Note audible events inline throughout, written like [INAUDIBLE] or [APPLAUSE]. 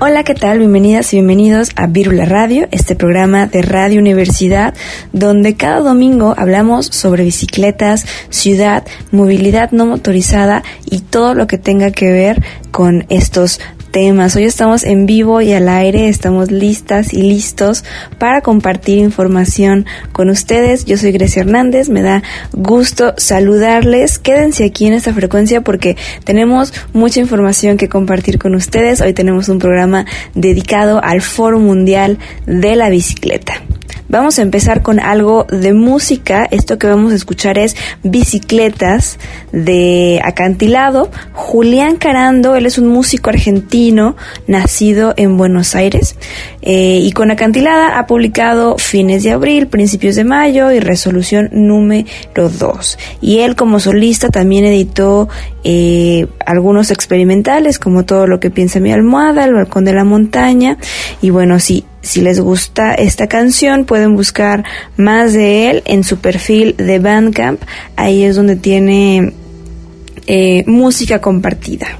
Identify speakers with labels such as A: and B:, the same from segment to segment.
A: Hola, ¿qué tal? Bienvenidas y bienvenidos a Vírula Radio, este programa de Radio Universidad, donde cada domingo hablamos sobre bicicletas, ciudad, movilidad no motorizada y todo lo que tenga que ver con estos temas. Hoy estamos en vivo y al aire, estamos listas y listos para compartir información con ustedes. Yo soy Grecia Hernández, me da gusto saludarles. Quédense aquí en esta frecuencia porque tenemos mucha información que compartir con ustedes. Hoy tenemos un programa dedicado al Foro Mundial de la Bicicleta. Vamos a empezar con algo de música. Esto que vamos a escuchar es Bicicletas de Acantilado. Julián Carando, él es un músico argentino nacido en Buenos Aires eh, y con Acantilada ha publicado Fines de Abril, Principios de Mayo y Resolución número 2. Y él como solista también editó eh, algunos experimentales como Todo lo que piensa mi almohada, El balcón de la montaña y bueno, sí si les gusta esta canción, pueden buscar más de él en su perfil de Bandcamp. Ahí es donde tiene eh, música compartida.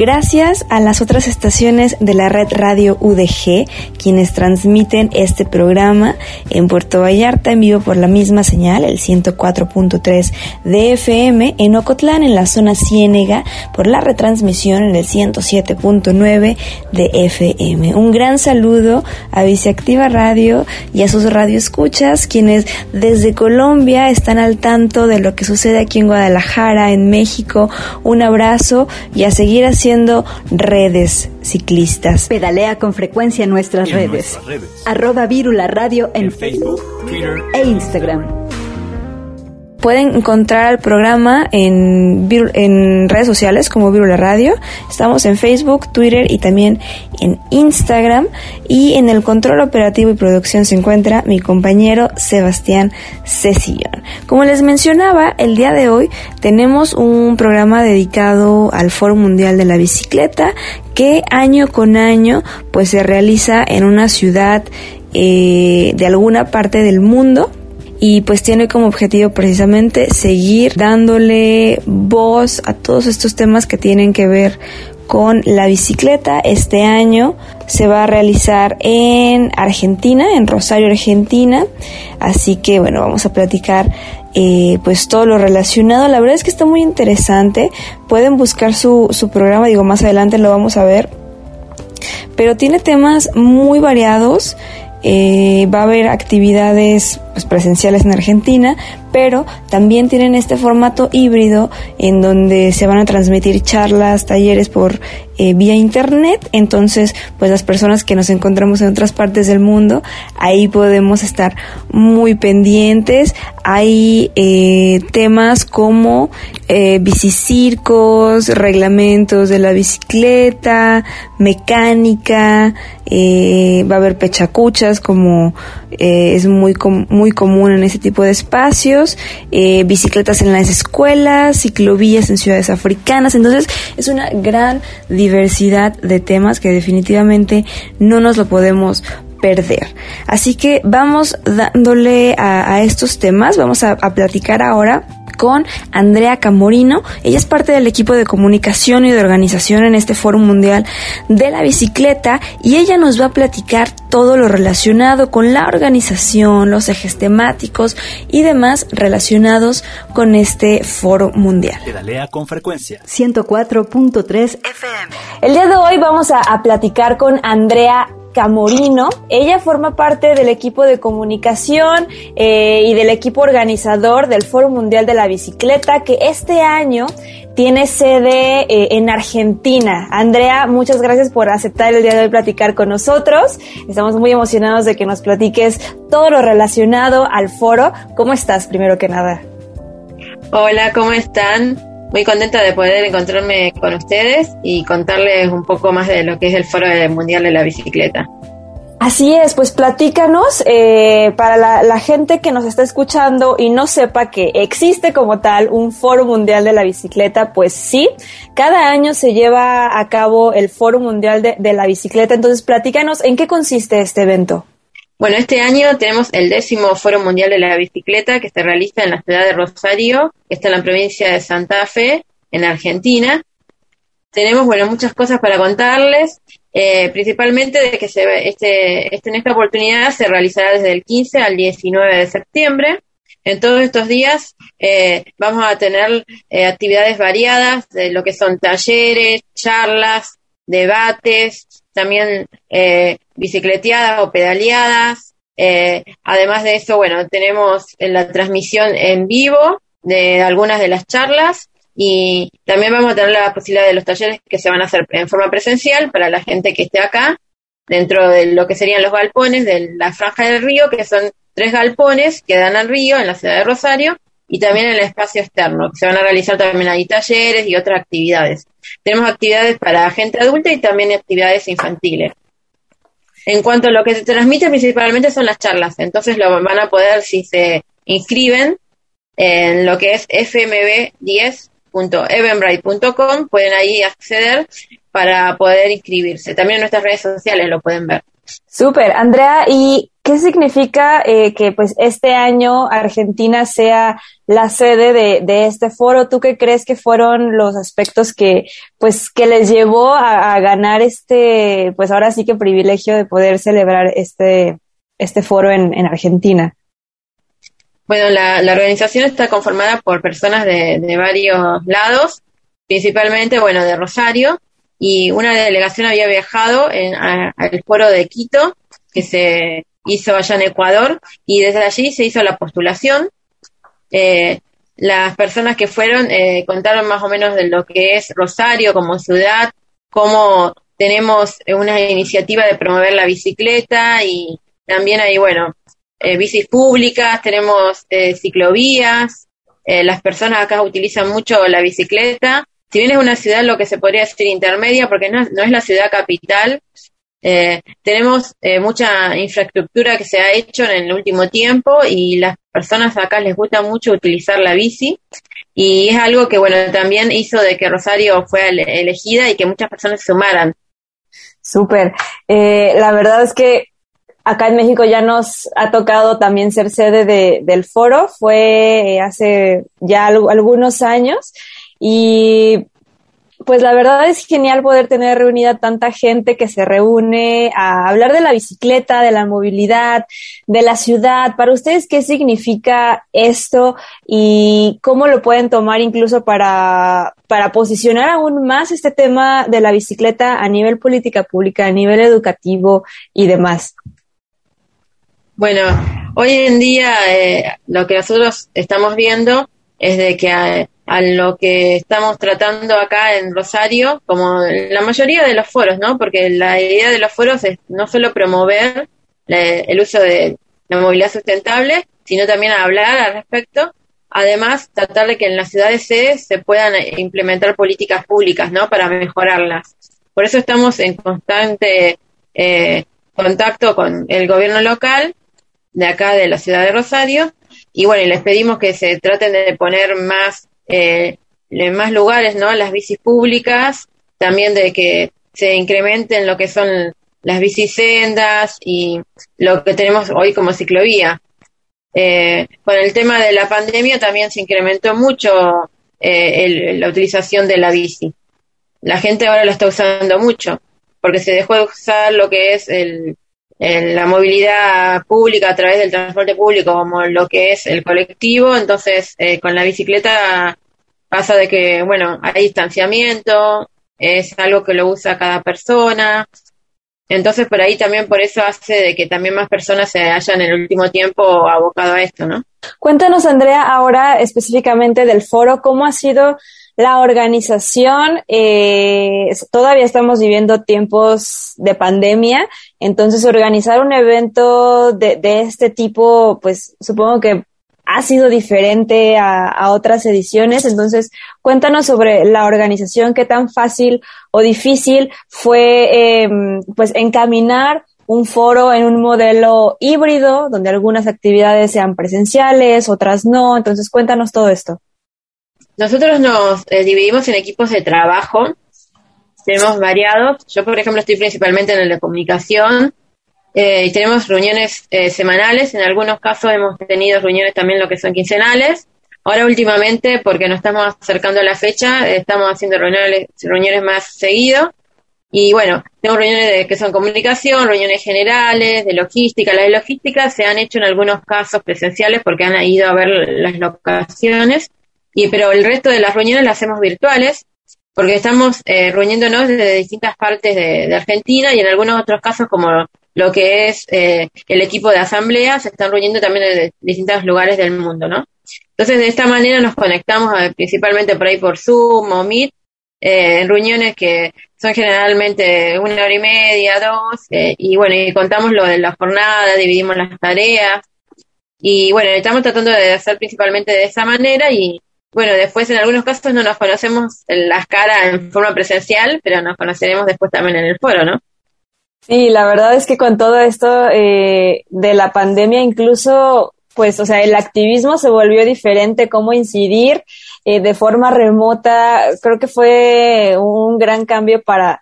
A: Gracias a las otras estaciones de la red radio UDG, quienes transmiten este programa en Puerto Vallarta en vivo por la misma señal, el 104.3 de FM, en Ocotlán, en la zona Ciénega, por la retransmisión en el 107.9 de FM. Un gran saludo a Viceactiva Radio y a sus radioescuchas, quienes desde Colombia están al tanto de lo que sucede aquí en Guadalajara, en México. Un abrazo y a seguir haciendo redes ciclistas.
B: Pedalea con frecuencia en nuestras, redes. Arroba Virula Radio en, Facebook, Twitter e Instagram.
A: Pueden encontrar el programa en, en redes sociales como Virula Radio. Estamos en Facebook, Twitter y también en Instagram. Y en el control operativo y producción se encuentra mi compañero Sebastián Cecillón. Como les mencionaba, el día de hoy tenemos un programa dedicado al Foro Mundial de la Bicicleta que año con año pues se realiza en una ciudad eh, de alguna parte del mundo y pues tiene como objetivo precisamente seguir dándole voz a todos estos temas que tienen que ver con la bicicleta. Este año se va a realizar en Argentina, en Rosario, Argentina. Así que bueno, vamos a platicar eh, pues todo lo relacionado. La verdad es que está muy interesante. Pueden buscar su, su programa, digo, más adelante lo vamos a ver. Pero tiene temas muy variados. Eh, va a haber actividades pues, presenciales en Argentina, pero también tienen este formato híbrido en donde se van a transmitir charlas, talleres por eh, vía internet. Entonces, pues las personas que nos encontramos en otras partes del mundo, ahí podemos estar muy pendientes. Hay eh, temas como eh, bicicircos, reglamentos de la bicicleta, mecánica, eh, va a haber pechacuchas como es muy, muy común en ese tipo de espacios, eh, bicicletas en las escuelas, ciclovías en ciudades africanas. Entonces es una gran diversidad de temas que definitivamente no nos lo podemos perder. Así que vamos dándole a, estos temas, vamos a platicar ahora con Andrea Camorino. Ella es parte del equipo de comunicación y de organización en este Foro Mundial de la Bicicleta y ella nos va a platicar todo lo relacionado con la organización, los ejes temáticos y demás relacionados con este Foro Mundial.
C: Pedalea con frecuencia.
B: 104.3 FM.
A: El día de hoy vamos a, a platicar con Andrea Camorino. Ella forma parte del equipo de comunicación eh, y del equipo organizador del Foro Mundial de la Bicicleta, que este año tiene sede eh, en Argentina. Andrea, muchas gracias por aceptar el día de hoy platicar con nosotros. Estamos muy emocionados de que nos platiques todo lo relacionado al foro. ¿Cómo estás, primero que nada?
D: Hola, ¿cómo están? Muy contenta de poder encontrarme con ustedes y contarles un poco más de lo que es el Foro Mundial de la Bicicleta.
A: Así es, pues platícanos eh, para la, gente que nos está escuchando y no sepa que existe como tal un Foro Mundial de la Bicicleta, pues sí, cada año se lleva a cabo el Foro Mundial de, de la Bicicleta, entonces platícanos en qué consiste este evento.
D: Bueno, este año tenemos el décimo Foro Mundial de la Bicicleta que se realiza en la ciudad de Rosario, que está en la provincia de Santa Fe, en Argentina. Tenemos, bueno, muchas cosas para contarles, eh, principalmente de que se, este, este, en esta oportunidad se realizará desde el 15 al 19 de septiembre. En todos estos días eh, vamos a tener eh, actividades variadas de lo que son talleres, charlas, debates, también eh, bicicleteadas o pedaleadas. Eh, además de eso, bueno, tenemos la transmisión en vivo de algunas de las charlas y también vamos a tener la posibilidad de los talleres que se van a hacer en forma presencial para la gente que esté acá, dentro de lo que serían los galpones de la franja del río, que son tres galpones que dan al río en la ciudad de Rosario y también en el espacio externo, que se van a realizar también ahí talleres y otras actividades. Tenemos actividades para gente adulta y también actividades infantiles. En cuanto a lo que se transmite, principalmente son las charlas. Entonces lo van a poder, si se inscriben, en lo que es fmb10.eventbrite.com, pueden ahí acceder para poder inscribirse. También en nuestras redes sociales lo pueden ver.
E: Súper, Andrea, ¿y qué significa eh, que pues este año Argentina sea la sede de, este foro? ¿Tú qué crees que fueron los aspectos que pues que les llevó a, ganar este pues ahora sí que privilegio de poder celebrar este este foro en, Argentina?
D: Bueno, la, organización está conformada por personas de, de varios lados, principalmente, bueno, de Rosario, y una delegación había viajado al foro de Quito, que se hizo allá en Ecuador, y desde allí se hizo la postulación. Eh, las personas que fueron eh, contaron más o menos de lo que es Rosario como ciudad, cómo tenemos una iniciativa de promover la bicicleta y también hay, bueno, eh, bicis públicas, tenemos ciclovías, las personas acá utilizan mucho la bicicleta si bien es una ciudad lo que se podría decir intermedia, porque no, es la ciudad capital, eh, tenemos eh, mucha infraestructura que se ha hecho en el último tiempo y las personas acá les gusta mucho utilizar la bici y es algo que bueno también hizo de que Rosario fuera elegida y que muchas personas sumaran.
E: Súper. Eh, la verdad es que acá en México ya nos ha tocado también ser sede de, del foro, fue hace ya algunos años y pues la verdad es genial poder tener reunida tanta gente que se reúne a hablar de la bicicleta, de la movilidad, de la ciudad. Para ustedes, ¿qué significa esto y cómo lo pueden tomar incluso para, para posicionar aún más este tema de la bicicleta a nivel política pública, a nivel educativo y demás?
D: Bueno, hoy en día eh, lo que nosotros estamos viendo es de que eh, a lo que estamos tratando acá en Rosario, como la mayoría de los foros, ¿no? Porque la idea de los foros es no solo promover el uso de la movilidad sustentable, sino también hablar al respecto. Además, tratar de que en las ciudades se puedan implementar políticas públicas, ¿no? Para mejorarlas. Por eso estamos en constante eh, contacto con el gobierno local de acá de la ciudad de Rosario y bueno, les pedimos que se traten de poner más eh, en más lugares, ¿no? Las bicis públicas, también de que se incrementen lo que son las bicisendas y lo que tenemos hoy como ciclovía. Eh, con el tema de la pandemia también se incrementó mucho eh, la utilización de la bici. La gente ahora lo está usando mucho, porque se dejó de usar lo que es el, la movilidad pública a través del transporte público como lo que es el colectivo, entonces eh, con la bicicleta pasa de que, bueno, hay distanciamiento, es algo que lo usa cada persona, entonces por ahí también por eso hace de que también más personas se hayan en el último tiempo abocado a esto, ¿no?
E: Cuéntanos, Andrea, ahora específicamente del foro, ¿cómo ha sido la organización, eh, todavía estamos viviendo tiempos de pandemia, entonces organizar un evento de, de este tipo, pues supongo que ha sido diferente a, otras ediciones. Entonces, cuéntanos sobre la organización, qué tan fácil o difícil fue em, pues encaminar un foro en un modelo híbrido, donde algunas actividades sean presenciales, otras no. Entonces, cuéntanos todo esto.
D: Nosotros nos eh, dividimos en equipos de trabajo, tenemos variados. Yo, por ejemplo, estoy principalmente en de comunicación eh, y tenemos reuniones eh, semanales. En algunos casos hemos tenido reuniones también lo que son quincenales. Ahora últimamente, porque nos estamos acercando a la fecha, estamos haciendo reuniones, reuniones más seguido. Y bueno, tenemos reuniones de, que son comunicación, reuniones generales, de logística. Las de logística se han hecho en algunos casos presenciales porque han ido a ver las locaciones y, pero el resto de las reuniones las hacemos virtuales, porque estamos eh, reuniéndonos desde distintas partes de, Argentina y en algunos otros casos, como lo que es eh, el equipo de asamblea, se están reuniendo también de distintos lugares del mundo, ¿no? Entonces, de esta manera nos conectamos eh, principalmente por ahí por Zoom o Meet, en reuniones que son generalmente una hora y media, dos, y bueno, y contamos lo de la jornada, dividimos las tareas, y bueno, estamos tratando de hacer principalmente de esa manera y, bueno, después en algunos casos no nos conocemos en las caras en forma presencial, pero nos conoceremos después también en el foro, ¿no?
E: Sí, la verdad es que con todo esto eh, de la pandemia, incluso pues, o sea, el activismo se volvió diferente, cómo incidir eh, de forma remota, creo que fue un gran cambio para,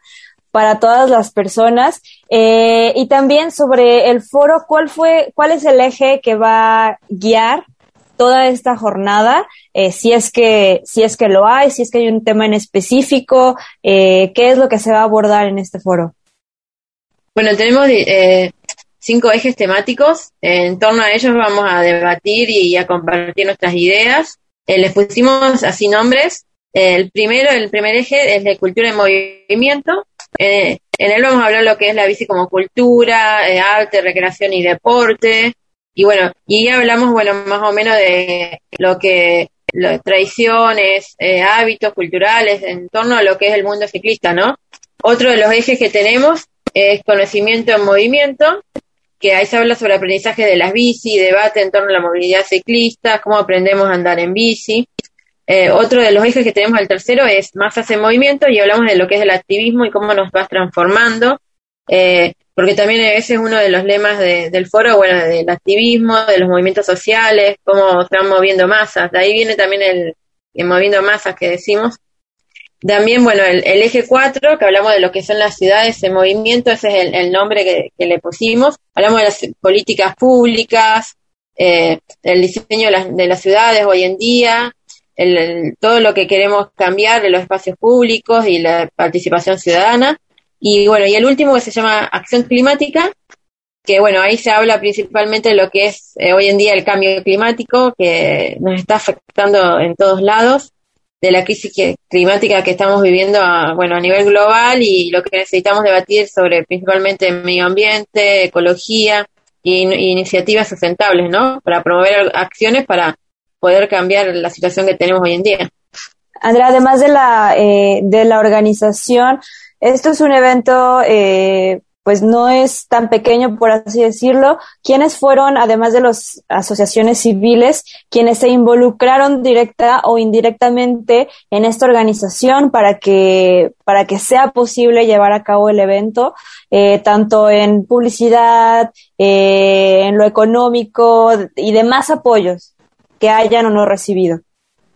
E: para todas las personas. Eh, y también sobre el foro, ¿cuál fue, cuál es el eje que va a guiar toda esta jornada, eh, si es que si es que lo hay, si es que hay un tema en específico, eh, qué es lo que se va a abordar en este foro.
D: Bueno, tenemos eh, cinco ejes temáticos. En torno a ellos vamos a debatir y a compartir nuestras ideas. les pusimos así nombres. El primero, el primer eje es de cultura en movimiento. en él vamos a hablar lo que es la bici como cultura, arte, recreación y deporte. Y bueno, y hablamos, bueno, más o menos de lo que, tradiciones, eh, hábitos culturales en torno a lo que es el mundo ciclista, ¿no? Otro de los ejes que tenemos es conocimiento en movimiento, que ahí se habla sobre aprendizaje de las bici, debate en torno a la movilidad ciclista, cómo aprendemos a andar en bici. Eh, otro de los ejes que tenemos, el tercero, es masas en movimiento y hablamos de lo que es el activismo y cómo nos vas transformando. Eh, porque también ese es uno de los lemas del foro, bueno, del activismo, de los movimientos sociales, cómo están moviendo masas. De ahí viene también el, moviendo masas que decimos. También, bueno, el, eje 4, que hablamos de lo que son las ciudades en movimiento, ese es el, nombre que, le pusimos. Hablamos de las políticas públicas, eh, el diseño de las, ciudades hoy en día, todo lo que queremos cambiar de los espacios públicos y la participación ciudadana. Y bueno, y el último que se llama Acción Climática, que bueno, ahí se habla principalmente de lo que es eh, hoy en día el cambio climático, que nos está afectando en todos lados, de la crisis climática que estamos viviendo a, bueno, a nivel global y lo que necesitamos debatir sobre principalmente medio ambiente, ecología e iniciativas sustentables, ¿no? Para promover acciones para poder cambiar la situación que tenemos hoy en día.
E: Andrea, además de la, eh, de la organización, esto es un evento, eh, pues no es tan pequeño, por así decirlo. ¿Quiénes fueron, además de las asociaciones civiles, quienes se involucraron directa o indirectamente en esta organización para que, para que sea posible llevar a cabo el evento, eh, tanto en publicidad, eh, en lo económico y demás apoyos que hayan o no recibido?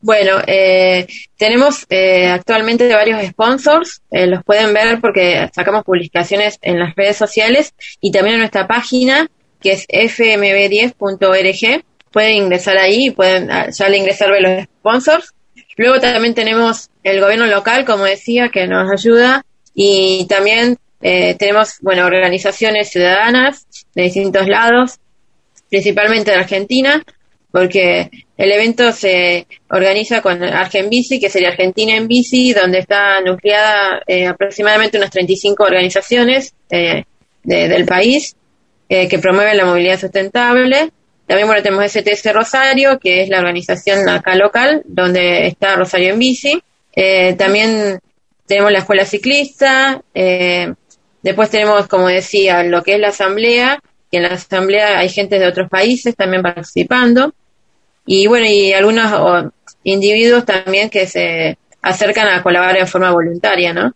D: Bueno, eh, tenemos eh, actualmente varios sponsors, eh, los pueden ver porque sacamos publicaciones en las redes sociales y también en nuestra página que es fmb10.org. Pueden ingresar ahí pueden ah, ya al ingresar ver los sponsors. Luego también tenemos el gobierno local, como decía, que nos ayuda y también tenemos, bueno, organizaciones ciudadanas de distintos lados, principalmente de Argentina, porque el evento se organiza con Argenbici, que sería Argentina en Bici, donde está nucleada eh, aproximadamente unas 35 organizaciones eh, del país eh, que promueven la movilidad sustentable. También bueno, tenemos STS Rosario, que es la organización acá local, donde está Rosario en Bici. también tenemos la Escuela Ciclista. después tenemos, como decía, lo que es la Asamblea, que en la Asamblea hay gente de otros países también participando y bueno, y algunos individuos también que se acercan a colaborar en forma voluntaria, ¿no?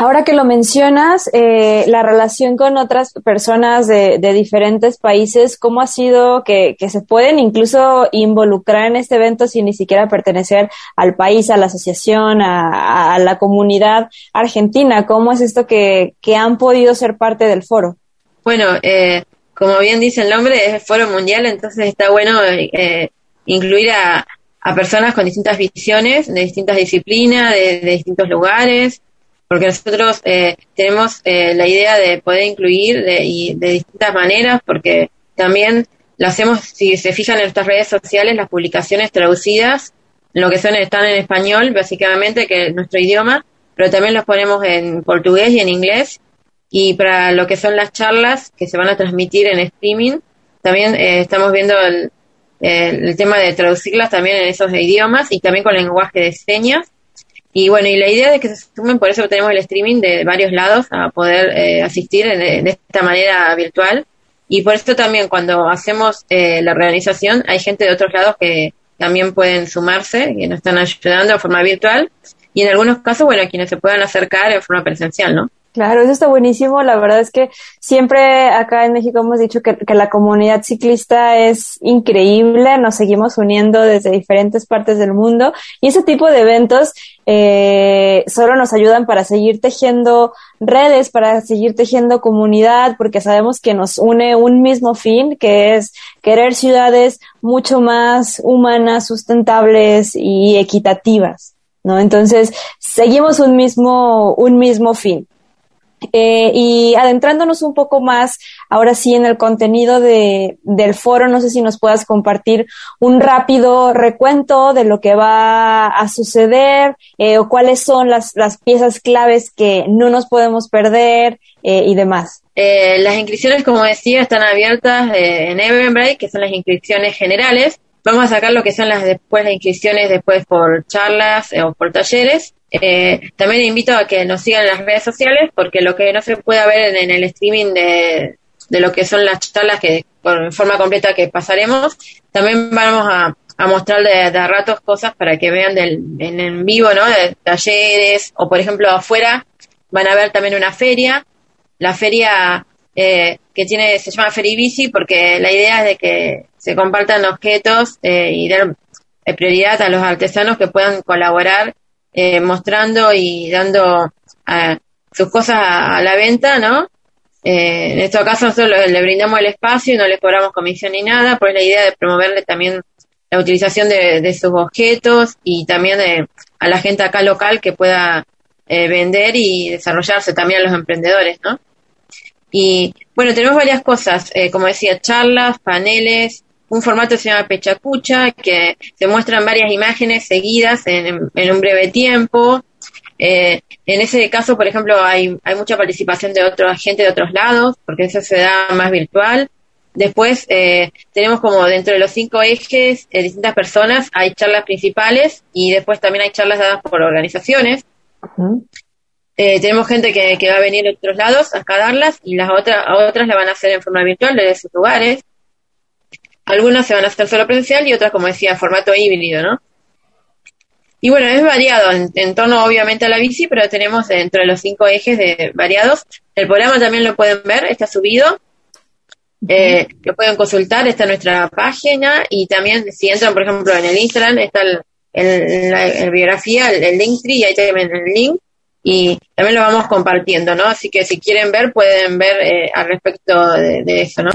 E: Ahora que lo mencionas, eh, la relación con otras personas de, diferentes países, ¿cómo ha sido que, se pueden incluso involucrar en este evento sin ni siquiera pertenecer al país, a la asociación, a, la comunidad argentina? ¿Cómo es esto que, que han podido ser parte del foro?
D: Bueno, eh, como bien dice el nombre, es foro mundial, entonces está bueno eh, incluir a, personas con distintas visiones, de distintas disciplinas, de, distintos lugares, porque nosotros eh, tenemos eh, la idea de poder incluir de, y de distintas maneras, porque también lo hacemos, si se fijan en nuestras redes sociales, las publicaciones traducidas, lo que son están en español, básicamente, que es nuestro idioma, pero también los ponemos en portugués y en inglés, y para lo que son las charlas que se van a transmitir en streaming, también eh, estamos viendo el, el, tema de traducirlas también en esos idiomas y también con lenguaje de señas. Y bueno, y la idea es que se sumen, por eso tenemos el streaming de varios lados a poder eh, asistir de esta manera virtual. Y por esto también cuando hacemos eh, la organización hay gente de otros lados que también pueden sumarse, que nos están ayudando de forma virtual. Y en algunos casos, bueno, quienes se puedan acercar en forma presencial, ¿no?
E: Claro, eso está buenísimo. La verdad es que siempre acá en México hemos dicho que, la comunidad ciclista es increíble. Nos seguimos uniendo desde diferentes partes del mundo y ese tipo de eventos eh, solo nos ayudan para seguir tejiendo redes, para seguir tejiendo comunidad, porque sabemos que nos une un mismo fin, que es querer ciudades mucho más humanas, sustentables y equitativas. ¿No? Entonces, seguimos un mismo, un mismo fin. Eh, y adentrándonos un poco más, ahora sí, en el contenido de, del foro, no sé si nos puedas compartir un rápido recuento de lo que va a suceder eh, o cuáles son las, las piezas claves que no nos podemos perder eh, y demás.
D: las inscripciones, como decía, están abiertas en Eventbrite, que son las inscripciones generales. Vamos a sacar lo que son las después las inscripciones después por charlas o por talleres. Eh, también invito a que nos sigan en las redes sociales porque lo que no se puede ver en, el streaming de, lo que son las charlas que por forma completa que pasaremos, también vamos a, mostrar de, de, ratos cosas para que vean del, en, en vivo, ¿no? De talleres o por ejemplo afuera van a ver también una feria, la feria eh, que tiene se llama Feribici porque la idea es de que se compartan objetos eh, y dar prioridad a los artesanos que puedan colaborar eh, mostrando y dando sus cosas a, la venta, ¿no? Eh, en este caso nosotros le, brindamos el espacio y no le cobramos comisión ni nada, pues la idea de promoverle también la utilización de, sus objetos y también a la gente acá local que pueda eh, vender y desarrollarse también a los emprendedores, ¿no? Y bueno, tenemos varias cosas, como decía, charlas, paneles, un formato que se llama Pechacucha, que se muestran varias imágenes seguidas en, un breve tiempo. Eh, en ese caso, por ejemplo, hay, hay mucha participación de otra gente de otros lados, porque eso se da más virtual. Después eh, tenemos como dentro de los cinco ejes eh, distintas personas, hay charlas principales y después también hay charlas dadas por organizaciones. tenemos gente que, que, va a venir de otros lados a darlas y las otras, otras la van a hacer en forma virtual desde sus lugares. Algunas se van a hacer solo presencial y otras, como decía, formato híbrido, ¿no? Y bueno, es variado en, torno obviamente a la bici, pero tenemos dentro de los cinco ejes de variados. El programa también lo pueden ver, está subido. Eh, lo pueden consultar, está en nuestra página y también si entran, por ejemplo, en el Instagram, está el, la biografía, el, link y ahí también el link y también lo vamos compartiendo, ¿no? Así que si quieren ver, pueden ver eh, al respecto de, de, eso, ¿no?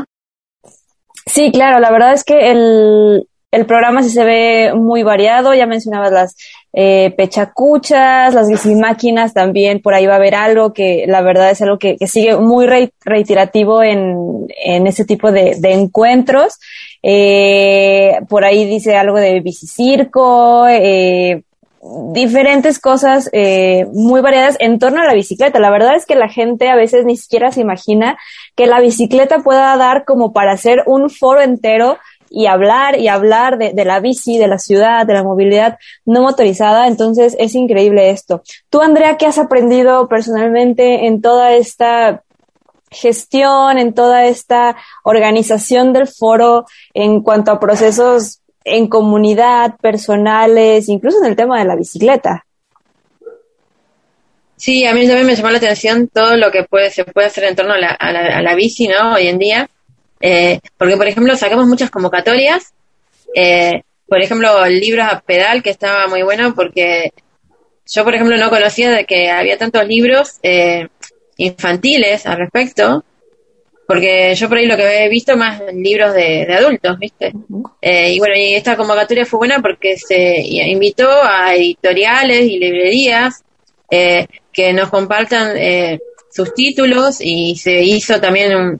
E: Sí, claro, la verdad es que el, el programa sí se ve muy variado, ya mencionabas las eh, pechacuchas, las máquinas también, por ahí va a haber algo que la verdad es algo que, que sigue muy reiterativo en, en ese tipo de, de encuentros. Eh, por ahí dice algo de bicicirco, eh, diferentes cosas eh, muy variadas en torno a la bicicleta. La verdad es que la gente a veces ni siquiera se imagina que la bicicleta pueda dar como para hacer un foro entero y hablar y hablar de, de, la bici, de la ciudad, de la movilidad no motorizada. Entonces es increíble esto. Tú, Andrea, ¿qué has aprendido personalmente en toda esta gestión, en toda esta organización del foro en cuanto a procesos en comunidad, personales, incluso en el tema de la bicicleta.
D: Sí, a mí también me llamó la atención todo lo que puede, se puede hacer en torno a la, a la, bici, ¿no? Hoy en día. Eh, porque, por ejemplo, sacamos muchas convocatorias. Eh, por ejemplo, el libro a pedal, que estaba muy bueno porque yo, por ejemplo, no conocía de que había tantos libros eh, infantiles al respecto porque yo por ahí lo que he visto más libros de, adultos, ¿viste? Eh, y bueno, y esta convocatoria fue buena porque se invitó a editoriales y librerías eh, que nos compartan eh, sus títulos y se hizo también un,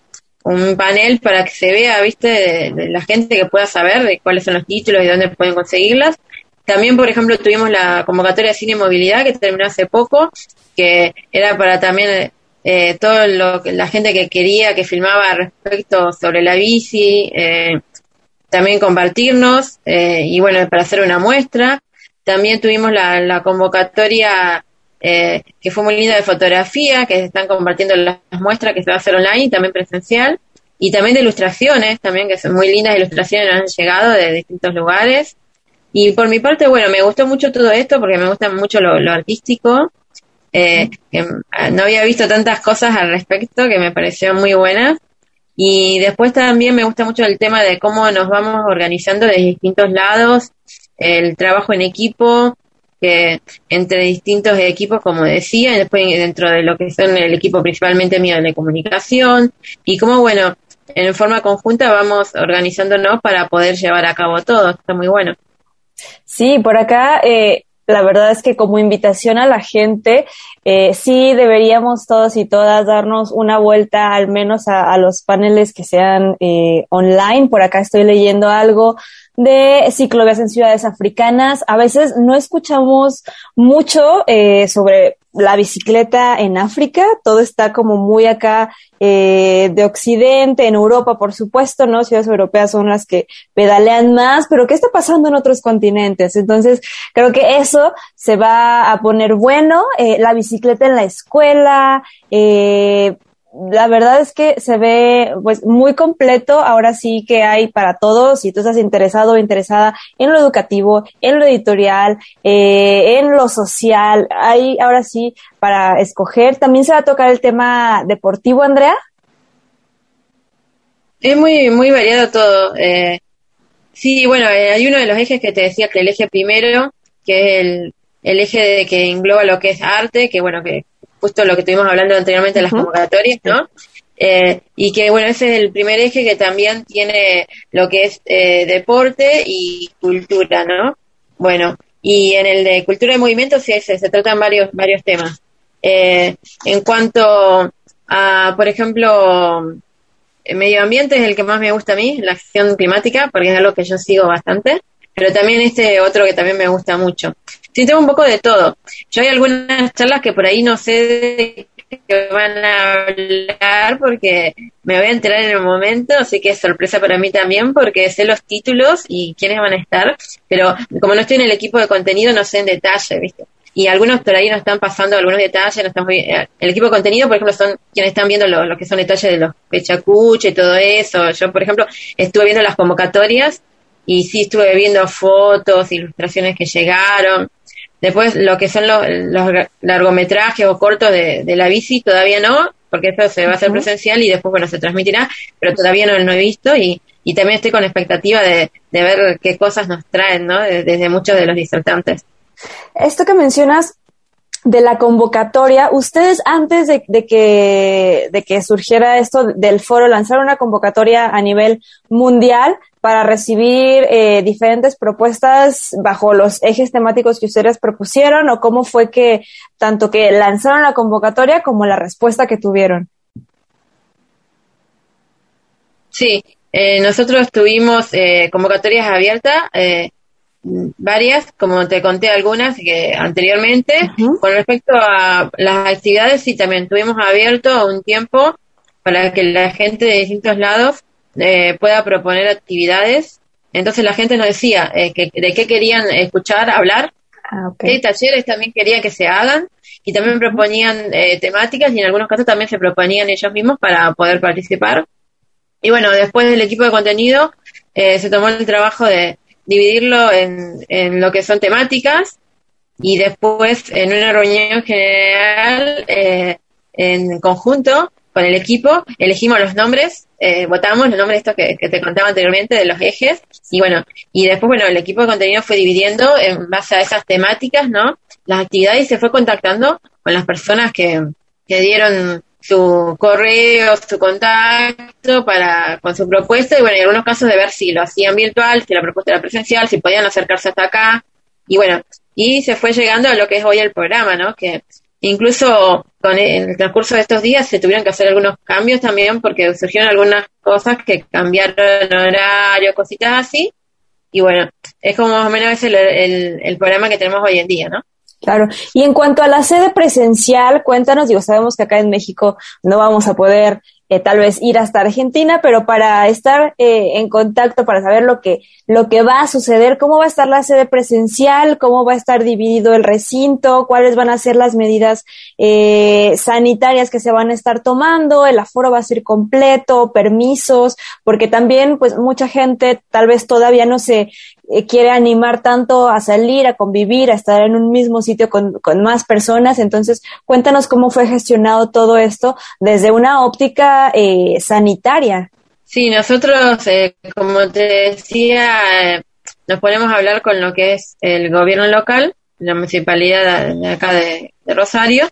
D: panel para que se vea, ¿viste? De, la gente que pueda saber de cuáles son los títulos y dónde pueden conseguirlas. También, por ejemplo, tuvimos la convocatoria de cine y movilidad que terminó hace poco, que era para también eh, todo lo que la gente que quería que filmaba respecto sobre la bici, eh, también compartirnos eh, y bueno, para hacer una muestra. También tuvimos la, convocatoria que fue muy linda de fotografía, que están compartiendo las muestras que se va a hacer online y también presencial. Y también de ilustraciones, también que son muy lindas ilustraciones, han llegado de distintos lugares. Y por mi parte, bueno, me gustó mucho todo esto porque me gusta mucho lo artístico eh, que no había visto tantas cosas al respecto que me pareció muy buenas. Y después también me gusta mucho el tema de cómo nos vamos organizando de distintos lados, el trabajo en equipo, que entre distintos equipos, como decía, y después dentro de lo que son el equipo principalmente mío de comunicación, y cómo, bueno, en forma conjunta vamos organizándonos para poder llevar a cabo todo. Está muy bueno.
E: Sí, por acá eh, la verdad es que como invitación a la gente, eh, sí deberíamos todos y todas darnos una vuelta al menos a, los paneles que sean eh, online. Por acá estoy leyendo algo de ciclovías en ciudades africanas. A veces no escuchamos mucho eh, sobre la bicicleta en África, todo está como muy acá eh, de Occidente, en Europa, por supuesto, ¿no? Ciudades europeas son las que pedalean más, pero ¿qué está pasando en otros continentes? Entonces, creo que eso se va a poner bueno, eh, la bicicleta en la escuela, eh, la verdad es que se ve pues muy completo. Ahora sí que hay para todos. Si tú estás interesado o interesada en lo educativo, en lo editorial, eh, en lo social, hay ahora sí para escoger. También se va a tocar el tema deportivo, Andrea.
D: Es muy muy variado todo. Eh, sí, bueno, eh, hay uno de los ejes que te decía que el eje primero, que es el, el eje de que engloba lo que es arte, que bueno que justo lo que estuvimos hablando anteriormente de las convocatorias, ¿no? Eh, y que bueno, ese es el primer eje que también tiene lo que es eh, deporte y cultura, ¿no? Bueno, y en el de cultura y movimiento sí se, se tratan varios, varios temas. Eh, en cuanto a, por ejemplo, medio ambiente es el que más me gusta a mí, la acción climática, porque es algo que yo sigo bastante, pero también este otro que también me gusta mucho, Sí, tengo un poco de todo. Yo hay algunas charlas que por ahí no sé de qué van a hablar porque me voy a enterar en el momento, así que es sorpresa para mí también porque sé los títulos y quiénes van a estar, pero como no estoy en el equipo de contenido no sé en detalle, ¿viste? Y algunos por ahí nos están pasando algunos detalles, no están eh, el equipo de contenido, por ejemplo, son quienes están viendo lo, que son detalles de los pechacuches y todo eso. Yo, por ejemplo, estuve viendo las convocatorias y sí estuve viendo fotos, ilustraciones que llegaron. Después, lo que son los, largometrajes o cortos de, la bici, todavía no, porque eso se va a hacer presencial y después, bueno, se transmitirá, pero todavía no lo he visto y, y también estoy con expectativa de, de ver qué cosas nos traen, ¿no? Desde muchos de los disertantes.
E: Esto que mencionas de la convocatoria, ustedes antes de, que, de que surgiera esto del foro lanzaron una convocatoria a nivel mundial para recibir eh, diferentes propuestas bajo los ejes temáticos que ustedes propusieron o cómo fue que tanto que lanzaron la convocatoria como la respuesta que tuvieron.
D: Sí, eh, nosotros tuvimos eh, convocatorias abiertas varias, como te conté algunas que anteriormente. Con respecto a las actividades, sí, también tuvimos abierto un tiempo para que la gente de distintos lados eh, pueda proponer actividades. Entonces la gente nos decía eh, que, de qué querían escuchar, hablar. Ah, okay. talleres también querían que se hagan y también proponían eh, temáticas y en algunos casos también se proponían ellos mismos para poder participar. Y bueno, después del equipo de contenido se tomó el trabajo de, dividirlo en, en lo que son temáticas y después en una reunión general eh, en conjunto con el equipo elegimos los nombres, eh, votamos los nombres estos que, que, te contaba anteriormente de los ejes y bueno, y después bueno, el equipo de contenido fue dividiendo en base a esas temáticas, ¿no? Las actividades y se fue contactando con las personas que, que dieron su correo, su contacto para con su propuesta y bueno, en algunos casos de ver si lo hacían virtual, si la propuesta era presencial, si podían acercarse hasta acá y bueno, y se fue llegando a lo que es hoy el programa, ¿no? Que incluso con el, en el transcurso de estos días se tuvieron que hacer algunos cambios también porque surgieron algunas cosas que cambiaron horario, cositas así y bueno, es como más o menos el, el programa que tenemos hoy en día, ¿no?
E: Claro. Y en cuanto a la sede presencial, cuéntanos, digo, sabemos que acá en México no vamos a poder eh, tal vez ir hasta Argentina, pero para estar eh, en contacto, para saber lo que, lo que va a suceder, cómo va a estar la sede presencial, cómo va a estar dividido el recinto, cuáles van a ser las medidas eh, sanitarias que se van a estar tomando, el aforo va a ser completo, permisos, porque también pues mucha gente tal vez todavía no se eh, quiere animar tanto a salir, a convivir, a estar en un mismo sitio con, más personas. Entonces, cuéntanos cómo fue gestionado todo esto desde una óptica eh, sanitaria.
D: Sí, nosotros, eh, como te decía, nos ponemos a hablar con lo que es el gobierno local, la municipalidad de acá de, Rosario,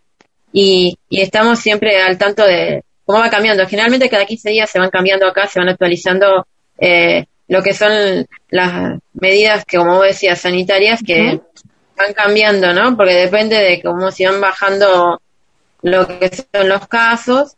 D: y, y, estamos siempre al tanto de cómo va cambiando. Generalmente cada 15 días se van cambiando acá, se van actualizando eh, lo que son las medidas que, como vos decías, sanitarias que van cambiando, ¿no? Porque depende de cómo se van bajando lo que son los casos.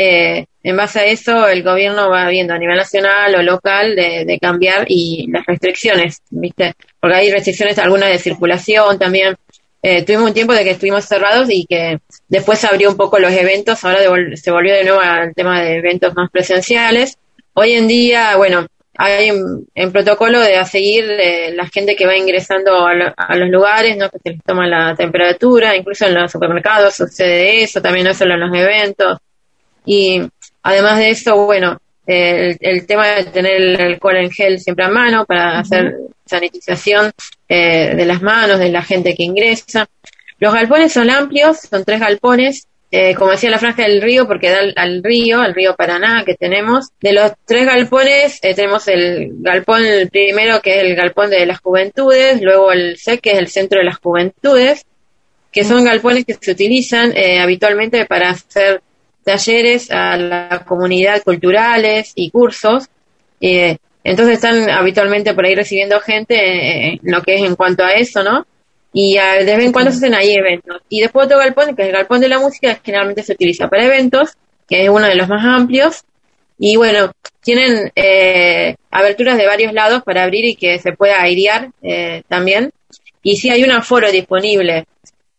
D: Eh, en base a eso, el gobierno va viendo a nivel nacional o local de, cambiar y las restricciones, ¿viste? Porque hay restricciones algunas de circulación también. Eh, tuvimos un tiempo de que estuvimos cerrados y que después se abrió un poco los eventos, ahora se volvió de nuevo al tema de eventos más presenciales. Hoy en día, bueno, hay en, protocolo de seguir eh, la gente que va ingresando a, los lugares, ¿no? que se les toma la temperatura, incluso en los supermercados sucede eso, también no solo en los eventos. Y además de eso, bueno, el, tema de tener el alcohol en gel siempre a mano para hacer sanitización eh, de las manos de la gente que ingresa. Los galpones son amplios, son tres galpones, eh, como decía la franja del río, porque da al, río, al río Paraná que tenemos. De los tres galpones, eh, tenemos el galpón primero, que es el galpón de las juventudes, luego el C, que es el centro de las juventudes, que son galpones que se utilizan eh, habitualmente para hacer talleres a la comunidad culturales y cursos. entonces están habitualmente por ahí recibiendo gente en lo que es en cuanto a eso, ¿no? y de vez en cuando se hacen ahí eventos. Y después otro galpón, que es el galpón de la música, generalmente se utiliza para eventos, que es uno de los más amplios. Y bueno, tienen eh, aberturas de varios lados para abrir y que se pueda airear eh, también. Y sí hay un aforo disponible.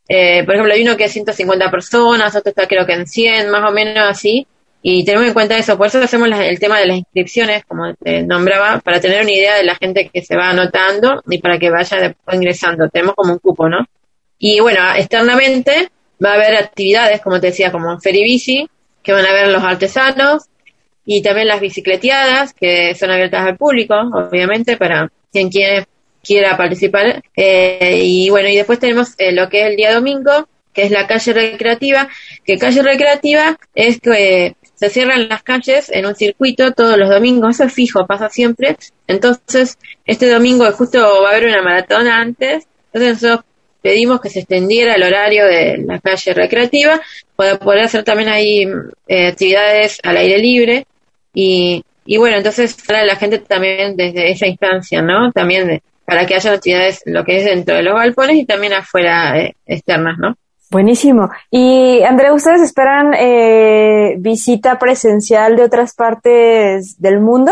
D: Eh, por ejemplo, hay uno que es 150 personas, otro está creo que en 100, más o menos así. Y tenemos en cuenta eso, por eso hacemos el tema de las inscripciones, como te nombraba, para tener una idea de la gente que se va anotando y para que vaya ingresando. Tenemos como un cupo, ¿no? Y bueno, externamente va a haber actividades, como te decía, como Feribici, que van a ver los artesanos, y también las bicicleteadas, que son abiertas al público, obviamente, para quien quiere, quiera participar. Eh, y bueno, y después tenemos eh, lo que es el día domingo, que es la calle recreativa, que calle recreativa es que se cierran las calles en un circuito todos los domingos, eso es fijo, pasa siempre. Entonces, este domingo justo va a haber una maratón antes, entonces nosotros pedimos que se extendiera el horario de la calle recreativa para poder hacer también ahí eh, actividades al aire libre y, y bueno, entonces la gente también desde esa instancia, ¿no? También para que haya actividades lo que es dentro de los galpones y también afuera eh, externas, ¿no?
E: Buenísimo. Y Andrea, ¿ustedes esperan eh, visita presencial de otras partes del mundo?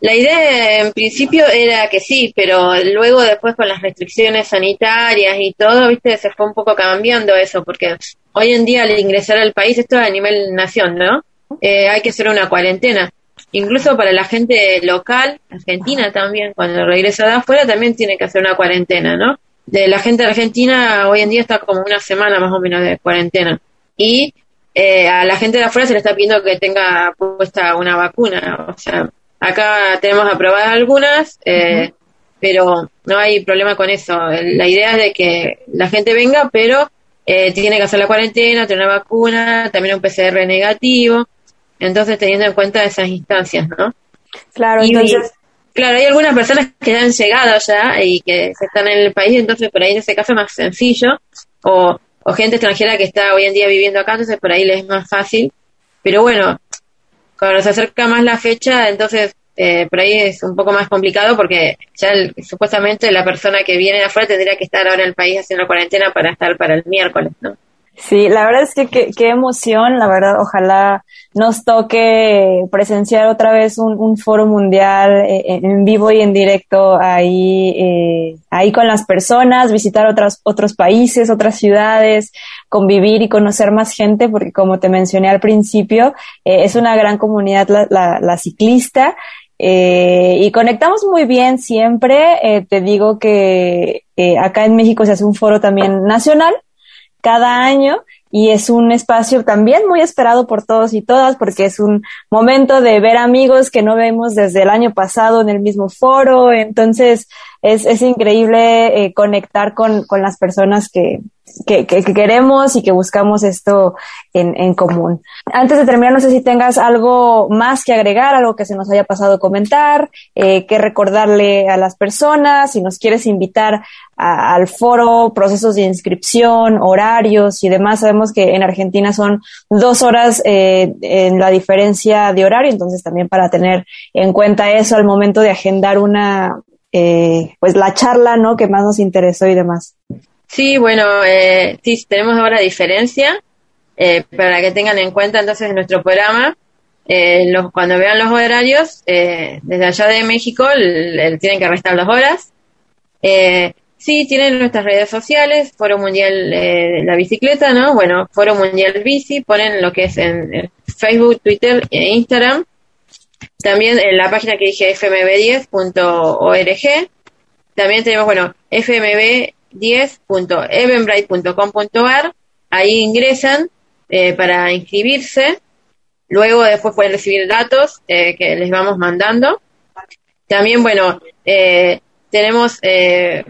D: La idea en principio era que sí, pero luego después con las restricciones sanitarias y todo, viste, se fue un poco cambiando eso, porque hoy en día al ingresar al país, esto a nivel nación, ¿no? Eh, hay que hacer una cuarentena. Incluso para la gente local, argentina también, cuando regresa de afuera, también tiene que hacer una cuarentena, ¿no? de la gente Argentina hoy en día está como una semana más o menos de cuarentena. Y eh, a la gente de afuera se le está pidiendo que tenga puesta una vacuna. O sea, acá tenemos aprobadas algunas, eh, pero no hay problema con eso. La idea es de que la gente venga, pero eh, tiene que hacer la cuarentena, tener una vacuna, también un PCR negativo. Entonces, teniendo en cuenta esas instancias, ¿no?
E: Claro, entonces
D: Claro, hay algunas personas que han llegado ya y que están en el país, entonces por ahí en ese caso es más sencillo, o, o gente extranjera que está hoy en día viviendo acá, entonces por ahí les es más fácil. Pero bueno, cuando se acerca más la fecha, entonces eh, por ahí es un poco más complicado porque ya supuestamente la persona que viene de afuera tendría que estar ahora en el país haciendo cuarentena para estar para el miércoles, ¿no?
E: Sí, la verdad es que qué emoción, la verdad, ojalá nos toque presenciar otra vez un, foro mundial eh, en vivo y en directo ahí, eh, ahí con las personas, visitar otras, otros países, otras ciudades, convivir y conocer más gente, porque como te mencioné al principio, eh, es una gran comunidad la, la, ciclista. y conectamos muy bien siempre. te digo que acá en México se hace un foro también nacional cada año y es un espacio también muy esperado por todos y todas porque es un momento de ver amigos que no vemos desde el año pasado en el mismo foro. Entonces es, es increíble eh, conectar con, con las personas que, que, que, queremos y que buscamos esto en, en, común. Antes de terminar, no sé si tengas algo más que agregar, algo que se nos haya pasado a comentar, eh, que recordarle a las personas, si nos quieres invitar al foro, procesos de inscripción, horarios y demás. Sabemos que en Argentina son dos horas eh, en la diferencia de horario, entonces también para tener en cuenta eso al momento de agendar una, eh, pues la charla, ¿no? Que más nos interesó y demás.
D: Sí, bueno, eh, sí, tenemos ahora diferencia, eh, para que tengan en cuenta entonces en nuestro programa, eh, los, cuando vean los horarios, eh, desde allá de México tienen que restar las horas. Eh, sí, tienen nuestras redes sociales, Foro Mundial de la Bicicleta, ¿no? Bueno, Foro Mundial Bici, ponen lo que es en, Facebook, Twitter e Instagram. También en la página que dije fmb10.org. También tenemos, bueno, fmb 10.eventbrite.com.ar, ahí ingresan eh, para inscribirse, luego después pueden recibir datos eh, que les vamos mandando. También, bueno, eh, tenemos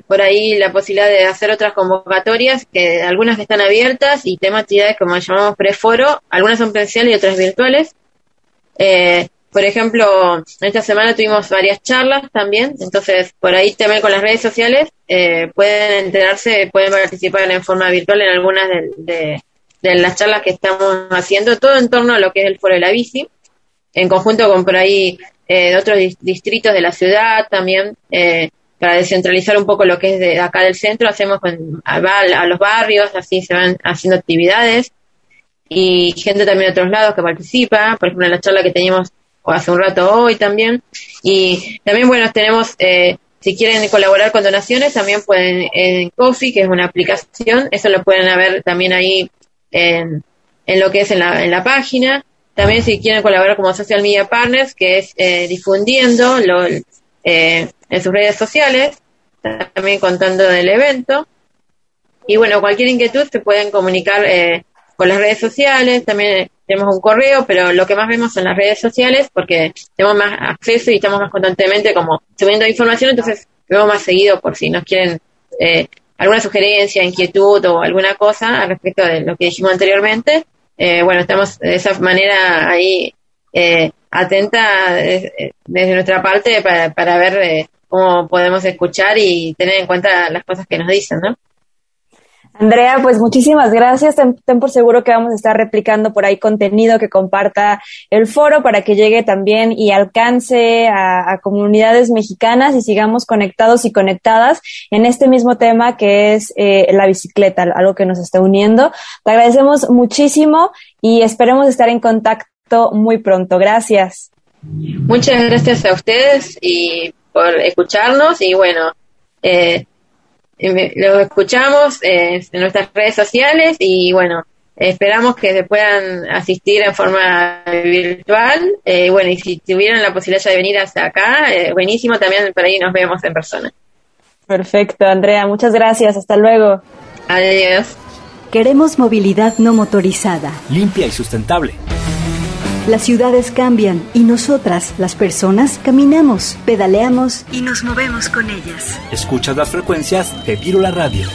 D: por ahí la posibilidad de hacer otras convocatorias, que algunas están abiertas y actividades como llamamos preforo, algunas son presenciales y otras virtuales. Eh, por ejemplo, esta semana tuvimos varias charlas también, entonces por ahí también con las redes sociales eh, pueden enterarse, pueden participar en forma virtual en algunas de, las charlas que estamos haciendo, todo en torno a lo que es el Foro de la Bici, en conjunto con por ahí eh, otros distritos de la ciudad también, eh, para descentralizar un poco lo que es de acá del centro, hacemos con, a, a los barrios, así se van haciendo actividades y gente también de otros lados que participa, por ejemplo en la charla que teníamos o hace un rato hoy también. Y también, bueno, tenemos, eh, si quieren colaborar con donaciones, también pueden en Coffee, que es una aplicación, eso lo pueden ver también ahí en, en lo que es en la, en la página. También si quieren colaborar como Social Media Partners, que es eh, difundiendo lo, eh, en sus redes sociales, también contando del evento. Y bueno, cualquier inquietud se pueden comunicar eh, con las redes sociales, también tenemos un correo, pero lo que más vemos son las redes sociales porque tenemos más acceso y estamos más constantemente como subiendo información, entonces vemos más seguido por si nos quieren eh, alguna sugerencia, inquietud o alguna cosa al respecto de lo que dijimos anteriormente. Eh, bueno, estamos de esa manera ahí eh, atenta desde, nuestra parte para, para ver eh, cómo podemos escuchar y tener en cuenta las cosas que nos dicen, ¿no?
E: Andrea, pues muchísimas gracias. Ten, por seguro que vamos a estar replicando por ahí contenido que comparta el foro para que llegue también y alcance a, comunidades mexicanas y sigamos conectados y conectadas en este mismo tema que es eh, la bicicleta, algo que nos está uniendo. Te agradecemos muchísimo y esperemos estar en contacto muy pronto. Gracias.
D: Muchas gracias a ustedes y por escucharnos y bueno, eh, lo escuchamos eh, en nuestras redes sociales y bueno, esperamos que se puedan asistir en forma virtual. Eh, bueno, y si tuvieran la posibilidad de venir hasta acá, eh, buenísimo, también por ahí nos vemos en persona.
E: Perfecto, Andrea, muchas gracias, hasta luego.
D: Adiós.
B: Queremos movilidad no motorizada.
C: Limpia y sustentable.
B: Las ciudades cambian y nosotras, las personas, caminamos, pedaleamos y nos movemos con ellas.
C: Escuchas las frecuencias de Virula Radio.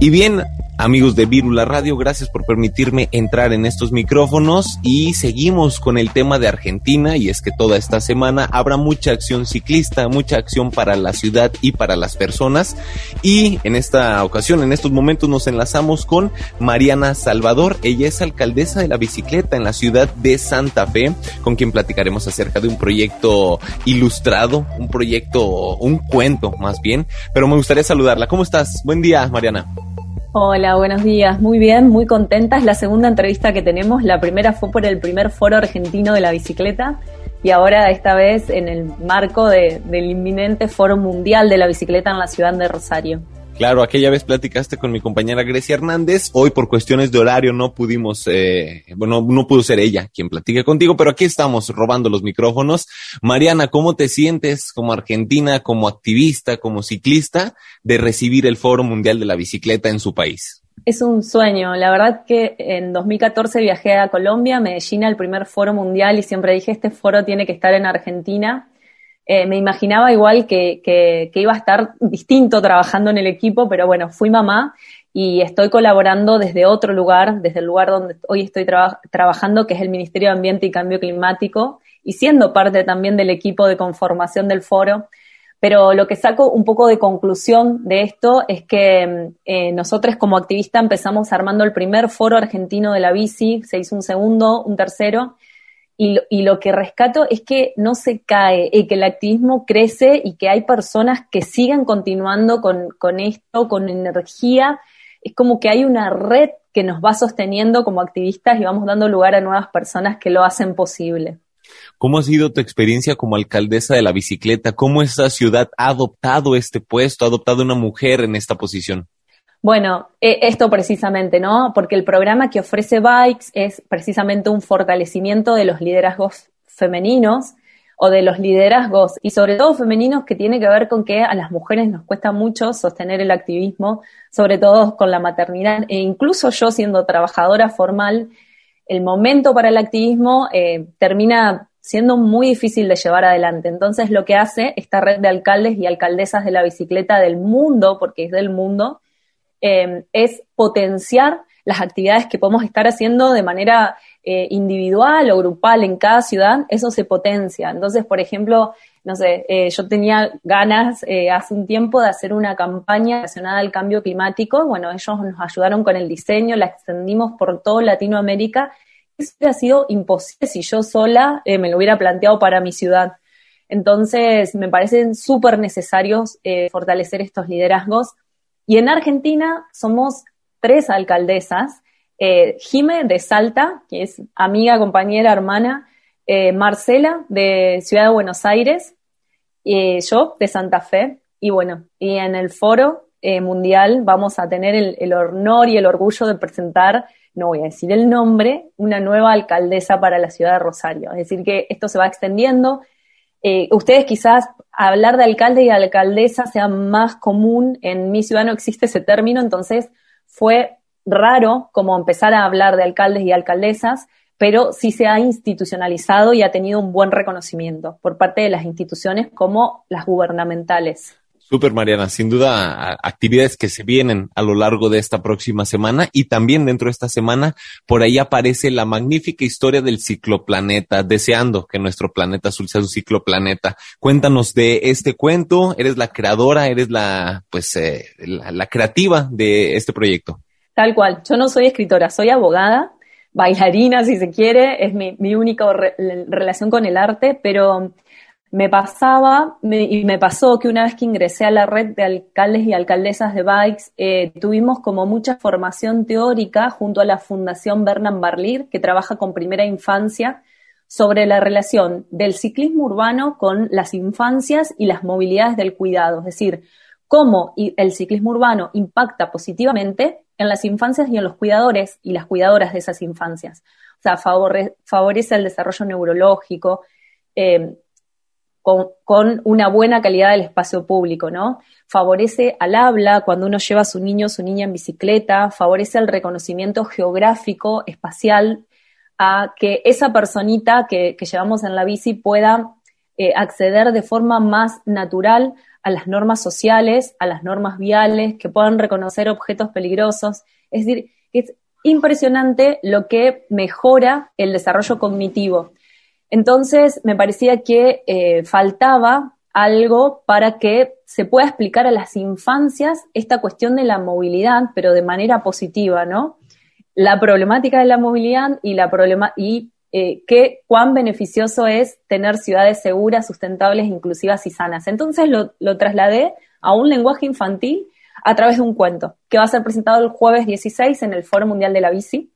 F: Y bien, Amigos de Virula Radio, gracias por permitirme entrar en estos micrófonos y seguimos con el tema de Argentina y es que toda esta semana habrá mucha acción ciclista, mucha acción para la ciudad y para las personas y en esta ocasión, en estos momentos nos enlazamos con Mariana Salvador, ella es alcaldesa de la bicicleta en la ciudad de Santa Fe, con quien platicaremos acerca de un proyecto ilustrado, un proyecto, un cuento más bien, pero me gustaría saludarla. ¿Cómo estás? Buen día, Mariana.
G: Hola, buenos días. Muy bien, muy contenta. Es la segunda entrevista que tenemos. La primera fue por el primer foro argentino de la bicicleta y ahora esta vez en el marco del inminente foro mundial de la bicicleta en la ciudad de Rosario.
F: Claro, aquella vez platicaste con mi compañera Grecia Hernández. Hoy por cuestiones de horario no pudimos, eh, bueno, no pudo ser ella quien platique contigo, pero aquí estamos robando los micrófonos. Mariana, ¿cómo te sientes como argentina, como activista, como ciclista de recibir el Foro Mundial de la Bicicleta en su país?
G: Es un sueño. La verdad que en 2014 viajé a Colombia, Medellín, al primer foro mundial y siempre dije, este foro tiene que estar en Argentina eh, me imaginaba igual que, que, iba a estar distinto trabajando en el equipo, pero bueno, fui mamá y estoy colaborando desde otro lugar, desde el lugar donde hoy estoy trabajando, que es el Ministerio de Ambiente y Cambio Climático, y siendo parte también del equipo de conformación del foro. Pero lo que saco un poco de conclusión de esto es que eh, nosotros como activistas empezamos armando el primer foro argentino de la bici, se hizo un segundo, un tercero, y lo, que rescato es que no se cae, y que el activismo crece y que hay personas que sigan continuando con, con esto, con energía. Es como que hay una red que nos va sosteniendo como activistas y vamos dando lugar a nuevas personas que lo hacen posible.
F: ¿Cómo ha sido tu experiencia como alcaldesa de la bicicleta? ¿Cómo esta ciudad ha adoptado este puesto, ha adoptado una mujer en esta posición?
G: Bueno, e, esto precisamente, ¿no? Porque el programa que ofrece Bikes es precisamente un fortalecimiento de los liderazgos femeninos o de los liderazgos y sobre todo femeninos que tiene que ver con que a las mujeres nos cuesta mucho sostener el activismo, sobre todo con la maternidad e incluso yo siendo trabajadora formal, el momento para el activismo eh, termina siendo muy difícil de llevar adelante. Entonces lo que hace esta red de alcaldes y alcaldesas de la bicicleta del mundo, porque es del mundo, Em, es potenciar las actividades que podemos estar haciendo de manera eh, individual o grupal en cada ciudad, eso se potencia. Entonces, por ejemplo, no sé, eh, yo tenía ganas eh, hace un tiempo de hacer una campaña relacionada al cambio climático. Bueno, ellos nos ayudaron con el diseño, la extendimos por toda Latinoamérica. Eso ha sido imposible si yo sola me lo hubiera planteado para mi ciudad. Entonces, me parecen súper necesarios fortalecer estos liderazgos y en Argentina somos tres alcaldesas, eh, Jime de Salta, que es amiga, compañera, hermana, eh, Marcela de Ciudad de Buenos Aires, y yo de Santa Fe. Y bueno, y en el foro eh, mundial vamos a tener el, el, honor y el orgullo de presentar, no voy a decir el nombre, una nueva alcaldesa para la ciudad de Rosario. Es decir, que esto se va extendiendo. Eh, ustedes quizás hablar de alcalde y alcaldesa sea más común, en mi ciudad no existe ese término, entonces fue raro como empezar a hablar de alcaldes y alcaldesas, pero sí se ha institucionalizado y ha tenido un buen reconocimiento por parte de las instituciones como las gubernamentales.
F: Super Mariana, sin duda actividades que se vienen a lo largo de esta próxima semana y también dentro de esta semana por ahí aparece la magnífica historia del cicloplaneta, deseando que nuestro planeta azul sea un cicloplaneta. Cuéntanos de este cuento, eres la creadora, eres la pues eh, la, creativa de este proyecto.
G: Tal cual, yo no soy escritora, soy abogada, bailarina si se quiere, es mi, mi única relación con el arte, pero me pasaba y me pasó que una vez que ingresé a la red de alcaldes y alcaldesas de bikes, eh, tuvimos como mucha formación teórica junto a la Fundación Bernard Barlir, que trabaja con primera infancia, sobre la relación del ciclismo urbano con las infancias y las movilidades del cuidado, es decir, cómo el ciclismo urbano impacta positivamente en las infancias y en los cuidadores y las cuidadoras de esas infancias. O sea, favorece el desarrollo neurológico, eh, con, una buena calidad del espacio público, ¿no? Favorece al habla cuando uno lleva a su niño o su niña en bicicleta, favorece el reconocimiento geográfico, espacial, a que esa personita que, llevamos en la bici pueda eh, acceder de forma más natural a las normas sociales, a las normas viales, que puedan reconocer objetos peligrosos. Es decir, es impresionante lo que mejora el desarrollo cognitivo. Entonces, me parecía que eh, faltaba algo para que se pueda explicar a las infancias esta cuestión de la movilidad, pero de manera positiva, ¿no? La problemática de la movilidad y la problema y eh, cuán beneficioso es tener ciudades seguras, sustentables, inclusivas y sanas. Entonces lo, lo trasladé a un lenguaje infantil a través de un cuento que va a ser presentado el jueves 16 en el Foro Mundial de la Bici.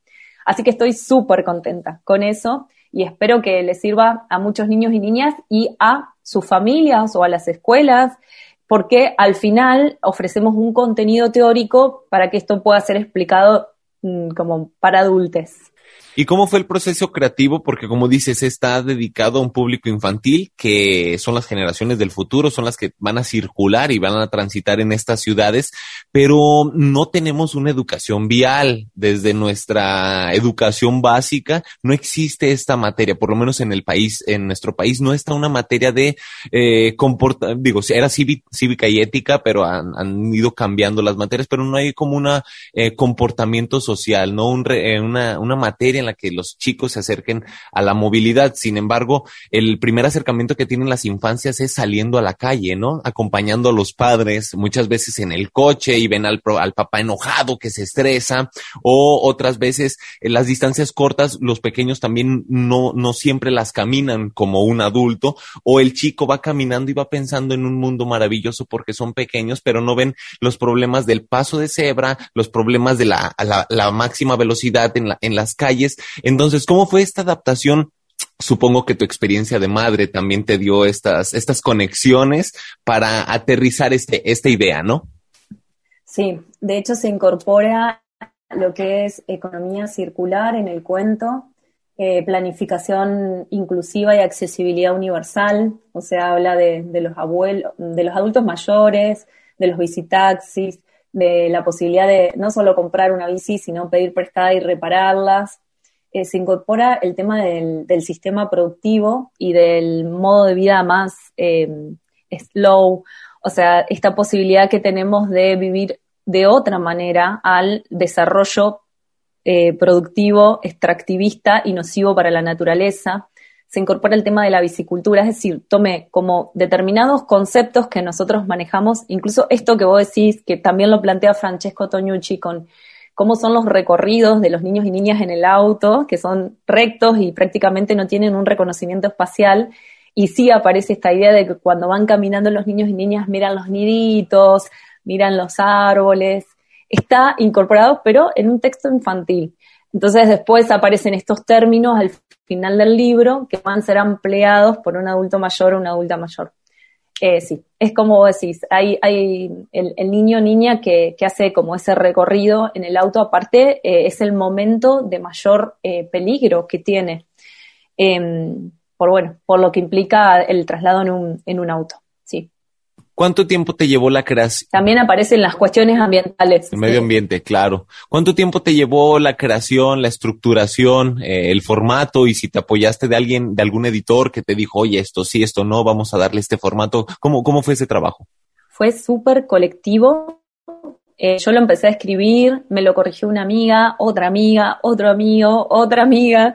G: Así que estoy súper contenta con eso y espero que les sirva a muchos niños y niñas y a sus familias o a las escuelas, porque al final ofrecemos un contenido teórico para que esto pueda ser explicado mm, como para adultos.
F: ¿Y cómo fue el proceso creativo? Porque como dices, está dedicado a un público infantil que son las generaciones del futuro, son las que van a circular y van a transitar en estas ciudades, pero no tenemos una educación vial. Desde nuestra educación básica no existe esta materia, por lo menos en el país, en nuestro país no está una materia de eh, digo, era cívica y ética, pero han, ido cambiando las materias, pero no hay como una eh, comportamiento social, no un eh, una, una materia en la que los chicos se acerquen a la movilidad. Sin embargo, el primer acercamiento que tienen las infancias es saliendo a la calle, ¿no? Acompañando a los padres, muchas veces en el coche y ven al, al papá enojado que se estresa, o otras veces en las distancias cortas, los pequeños también no, no siempre las caminan como un adulto, o el chico va caminando y va pensando en un mundo maravilloso porque son pequeños, pero no ven los problemas del paso de cebra, los problemas de la, la, la máxima velocidad en, la, en las calles entonces, ¿cómo fue esta adaptación? Supongo que tu experiencia de madre también te dio estas, estas conexiones para aterrizar este, esta idea, ¿no?
G: Sí, de hecho se incorpora lo que es economía circular en el cuento, eh, planificación inclusiva y accesibilidad universal, o sea, habla de, de, los abuelos, de los adultos mayores, de los visitaxis, de la posibilidad de no solo comprar una bici, sino pedir prestada y repararlas, eh, se incorpora el tema del, sistema productivo y del modo de vida más em, slow, o sea, esta posibilidad que tenemos de vivir de otra manera al desarrollo eh, productivo, extractivista y nocivo para la naturaleza. Se incorpora el tema de la bicicultura, es decir, tome como determinados conceptos que nosotros manejamos, incluso esto que vos decís, que también lo plantea Francesco Toñucci con cómo son los recorridos de los niños y niñas en el auto, que son rectos y prácticamente no tienen un reconocimiento espacial. Y sí aparece esta idea de que cuando van caminando los niños y niñas miran los niditos, miran los árboles. Está incorporado, pero en un texto infantil. Entonces después aparecen estos términos al final del libro que van a ser empleados por un adulto mayor o una adulta mayor. Eh, sí, es como decís, hay, hay el, niño o niña que, hace como ese recorrido en el auto, aparte eh, es el momento de mayor eh, peligro que tiene, em, por bueno, por lo que implica el traslado en un, en un auto.
F: ¿Cuánto tiempo te llevó la creación?
G: También aparecen las cuestiones ambientales.
F: El medio ambiente, claro. ¿Cuánto tiempo te llevó la creación, la estructuración, eh, el formato y si te apoyaste de alguien, de algún editor que te dijo, oye, esto sí, esto no, vamos a darle este formato? ¿Cómo, cómo fue ese trabajo?
G: Fue súper colectivo. Eh, yo lo empecé a escribir, me lo corrigió una amiga, otra amiga, otro amigo, otra amiga.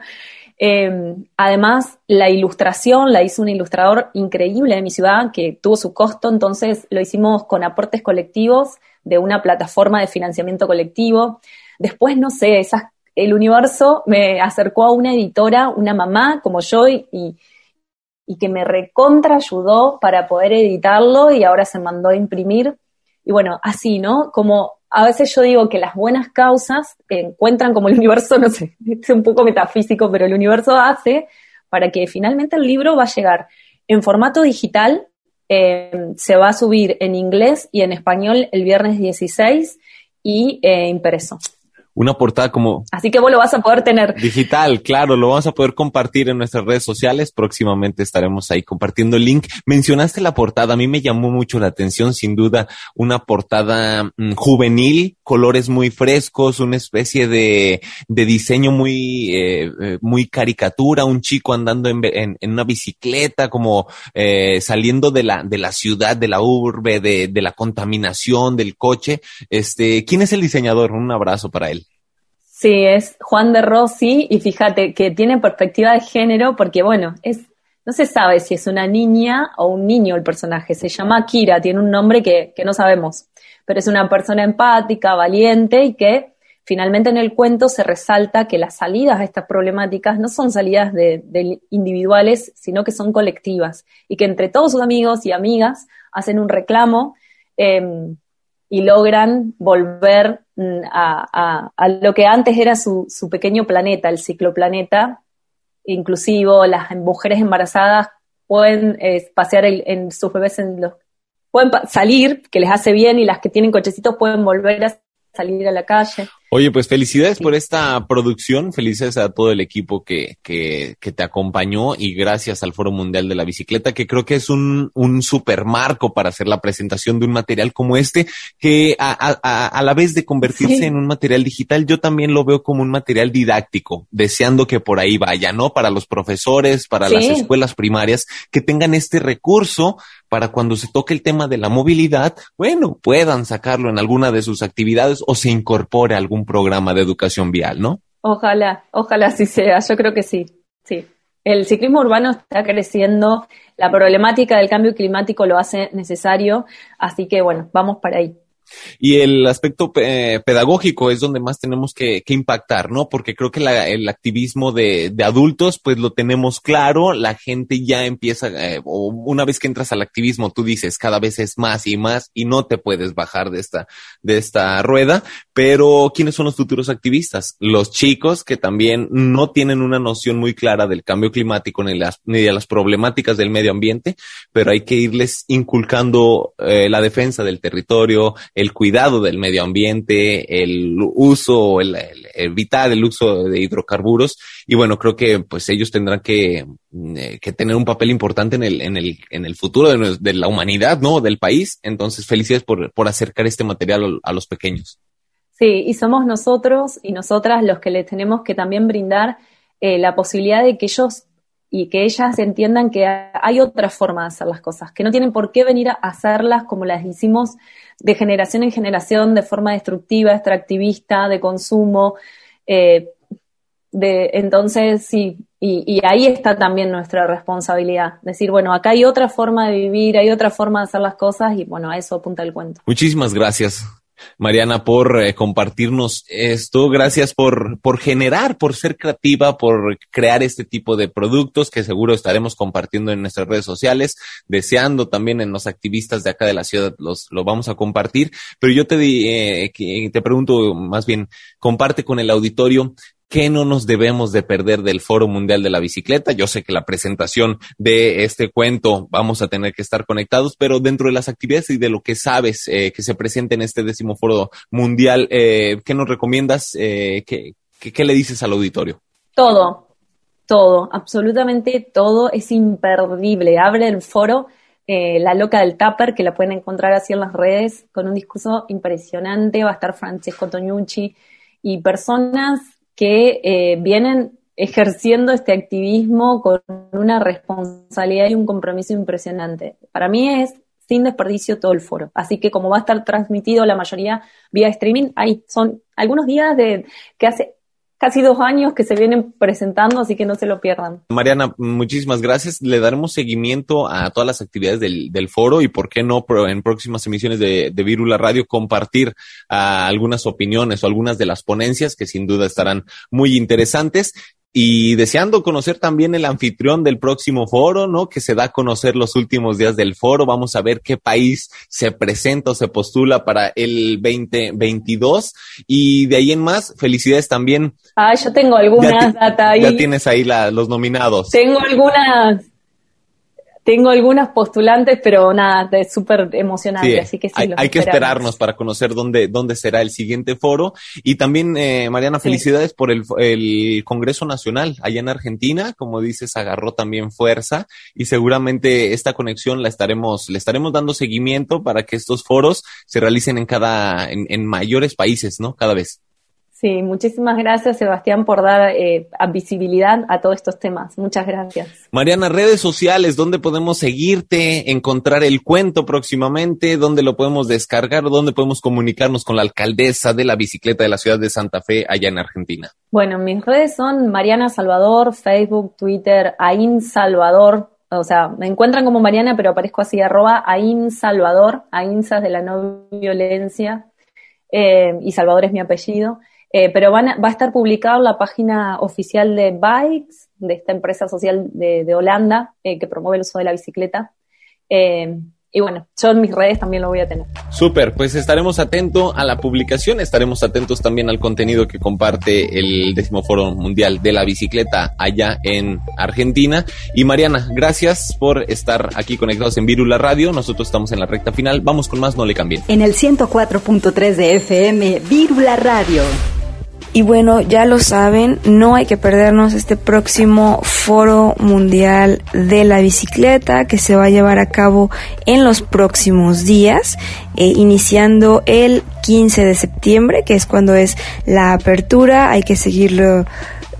G: Em, además, la ilustración la hizo un ilustrador increíble de mi ciudad que tuvo su costo, entonces lo hicimos con aportes colectivos de una plataforma de financiamiento colectivo. Después, no sé, esas, el universo me acercó a una editora, una mamá como yo, y, y que me recontra ayudó para poder editarlo y ahora se mandó a imprimir. Y bueno, así, ¿no? Como a veces yo digo que las buenas causas encuentran como el universo, [LAUGHS] no sé, es un poco metafísico, pero el universo hace para que finalmente el libro va a llegar en formato digital, eh, se va a subir en inglés y en español el viernes 16 y eh, impreso.
F: Una portada como...
G: Así que vos lo vas a poder tener.
F: Digital, claro, lo vamos a poder compartir en nuestras redes sociales. Próximamente estaremos ahí compartiendo el link. Mencionaste la portada, a mí me llamó mucho la atención, sin duda, una portada mm, juvenil, colores muy frescos, una especie de, de diseño muy, eh, eh, muy caricatura, un chico andando en, en, una bicicleta, como eh, saliendo de la, de la ciudad, de la urbe, de, de la contaminación, del coche. Este, ¿quién es el diseñador? Un abrazo para él.
G: Sí, es Juan de Rossi y fíjate que tiene perspectiva de género porque, bueno, es no se sabe si es una niña o un niño el personaje. Se llama Kira, tiene un nombre que, que no sabemos, pero es una persona empática, valiente y que finalmente en el cuento se resalta que las salidas a estas problemáticas no son salidas de, individuales, sino que son colectivas y que entre todos sus amigos y amigas hacen un reclamo em, y logran volver mm, a, lo que antes era su, pequeño planeta, el cicloplaneta inclusivo, las mujeres embarazadas pueden eh, pasear en sus bebés en los pueden salir, que les hace bien, y las que tienen cochecitos pueden volver a salir a la calle.
F: Oye, pues felicidades por esta producción, felicidades a todo el equipo que, que, que, te acompañó y gracias al Foro Mundial de la Bicicleta, que creo que es un, un super marco para hacer la presentación de un material como este, que a, a, a la vez de convertirse en un material digital, yo también lo veo como un material didáctico, deseando que por ahí vaya, ¿no? Para los profesores, para las escuelas primarias, que tengan este recurso para cuando se toque el tema de la movilidad, bueno, puedan sacarlo en alguna de sus actividades o se incorpore a algún programa de educación vial, ¿no?
G: Ojalá, ojalá sí sea, yo creo que sí, sí. El ciclismo urbano está creciendo, la problemática del cambio climático lo hace necesario, así que bueno, vamos para ahí.
F: Y el aspecto pedagógico es donde más tenemos que, impactar, ¿no? Porque creo que el activismo de, adultos, pues lo tenemos claro, la gente ya empieza, eh, o una vez que entras al activismo, tú dices, cada vez es más y más y no te puedes bajar de esta, de esta rueda, pero ¿quiénes son los futuros activistas? Los chicos que también no tienen una noción muy clara del cambio climático ni, las, ni de las problemáticas del medio ambiente, pero hay que irles inculcando eh, la defensa del territorio, el cuidado del medio ambiente, el uso, el, evitar el uso de hidrocarburos. Y bueno, creo que pues ellos tendrán que, eh, que tener un papel importante en el, en el, en el futuro de, de, la humanidad, ¿no? Del país. Entonces, felicidades por, por acercar este material a los pequeños.
G: Sí, y somos nosotros y nosotras los que les tenemos que también brindar eh, la posibilidad de que ellos y que ellas entiendan que hay otra forma de hacer las cosas, que no tienen por qué venir a hacerlas como las hicimos de generación en generación, de forma destructiva, extractivista, de consumo. Eh, de, entonces, sí, y, y, ahí está también nuestra responsabilidad. Decir, bueno, acá hay otra forma de vivir, hay otra forma de hacer las cosas y bueno, a eso apunta el cuento.
F: Muchísimas gracias. Mariana, por eh, compartirnos esto. Gracias por, por generar, por ser creativa, por crear este tipo de productos que seguro estaremos compartiendo en nuestras redes sociales, deseando también en los activistas de acá de la ciudad los, lo vamos a compartir. Pero yo te, eh, te pregunto más bien, comparte con el auditorio ¿Qué no nos debemos de perder del Foro Mundial de la Bicicleta? Yo sé que la presentación de este cuento vamos a tener que estar conectados, pero dentro de las actividades y de lo que sabes eh, que se presenta en este décimo Foro Mundial, eh, ¿qué nos recomiendas? Eh, ¿qué, qué, le dices al auditorio?
G: Todo, todo, absolutamente todo es imperdible. Abre el foro eh, La Loca del Tupper, que la pueden encontrar así en las redes, con un discurso impresionante. Va a estar Francesco Toñucci y personas que eh, vienen ejerciendo este activismo con una responsabilidad y un compromiso impresionante. Para mí es sin desperdicio todo el foro. Así que como va a estar transmitido la mayoría vía streaming, ahí son algunos días de que hace casi dos años que se vienen presentando, así que no se lo pierdan.
F: Mariana, muchísimas gracias. Le daremos seguimiento a todas las actividades del, foro y por qué no en próximas emisiones de, de Virula Radio compartir ah, algunas opiniones o algunas de las ponencias que sin duda estarán muy interesantes y deseando conocer también el anfitrión del próximo foro, ¿no? Que se da a conocer los últimos días del foro. Vamos a ver qué país se presenta o se postula para el 2022. Y de ahí en más, felicidades también.
G: Ah, yo tengo algunas data ahí.
F: Ya tienes ahí la, los nominados.
G: Tengo algunas tengo algunas postulantes, pero nada, es súper emocionante, así que sí.
F: Hay, hay que esperarnos para conocer dónde, dónde será el siguiente foro. Y también, eh, Mariana, felicidades por el, el Congreso Nacional allá en Argentina. Como dices, agarró también fuerza y seguramente esta conexión la estaremos, le estaremos dando seguimiento para que estos foros se realicen en cada, en, en mayores países, ¿no? Cada vez.
G: Sí, muchísimas gracias Sebastián por dar eh, visibilidad a todos estos temas. Muchas gracias.
F: Mariana, redes sociales, ¿dónde podemos seguirte, encontrar el cuento próximamente? ¿Dónde lo podemos descargar? ¿Dónde podemos comunicarnos con la alcaldesa de la bicicleta de la ciudad de Santa Fe allá en Argentina?
G: Bueno, mis redes son Mariana Salvador, Facebook, Twitter, AIN Salvador. O sea, me encuentran como Mariana, pero aparezco así, arroba AIN Salvador, AINSAS de la no violencia, eh, y Salvador es mi apellido. Eh, pero van va a estar publicado en la página oficial de Bikes, de esta empresa social de, Holanda eh, que promueve el uso de la bicicleta. Eh, y bueno, yo en mis redes también lo voy a tener.
F: Súper, pues estaremos atentos a la publicación, estaremos atentos también al contenido que comparte el décimo foro mundial de la bicicleta allá en Argentina. Y Mariana, gracias por estar aquí conectados en Virula Radio. Nosotros estamos en la recta final. Vamos con más, no le cambien.
B: En el 104.3 de FM, Virula Radio.
A: Y bueno, ya lo saben, no hay que perdernos este próximo foro mundial de la bicicleta que se va a llevar a cabo en los próximos días, eh, iniciando el 15 de septiembre, que es cuando es la apertura. Hay que seguirlo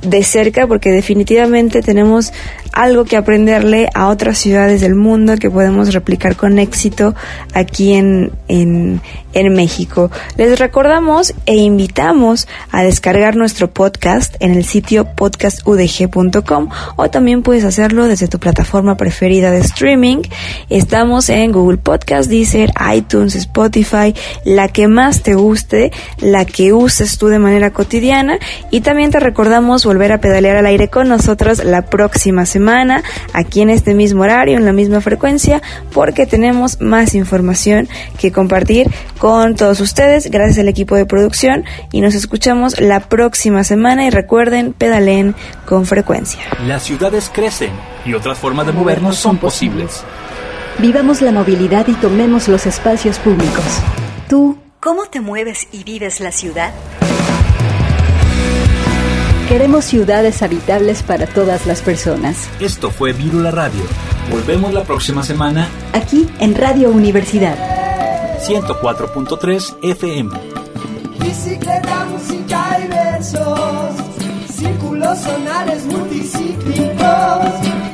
A: de cerca porque definitivamente tenemos algo que aprenderle a otras ciudades del mundo que podemos replicar con éxito aquí en, en, en México. Les recordamos e invitamos a descargar nuestro podcast en el sitio podcastudg.com o también puedes hacerlo desde tu plataforma preferida de streaming. Estamos en Google Podcast, Deezer, iTunes, Spotify, la que más te guste, la que uses tú de manera cotidiana y también te recordamos volver a pedalear al aire con nosotros la próxima semana aquí en este mismo horario, en la misma frecuencia, porque tenemos más información que compartir todos ustedes, gracias al equipo de producción, y nos escuchamos la próxima semana y recuerden, pedalen con frecuencia.
C: Las ciudades crecen y otras formas de movernos son posibles.
B: Vivamos la movilidad y tomemos los espacios públicos. ¿Tú cómo te mueves y vives la ciudad? Queremos ciudades habitables para todas las personas.
C: Esto fue Virula Radio. Volvemos la próxima semana.
B: Aquí en Radio Universidad.
C: 104.3 FM.
H: Bicicleta, música y versos. Círculos sonales multicíclicos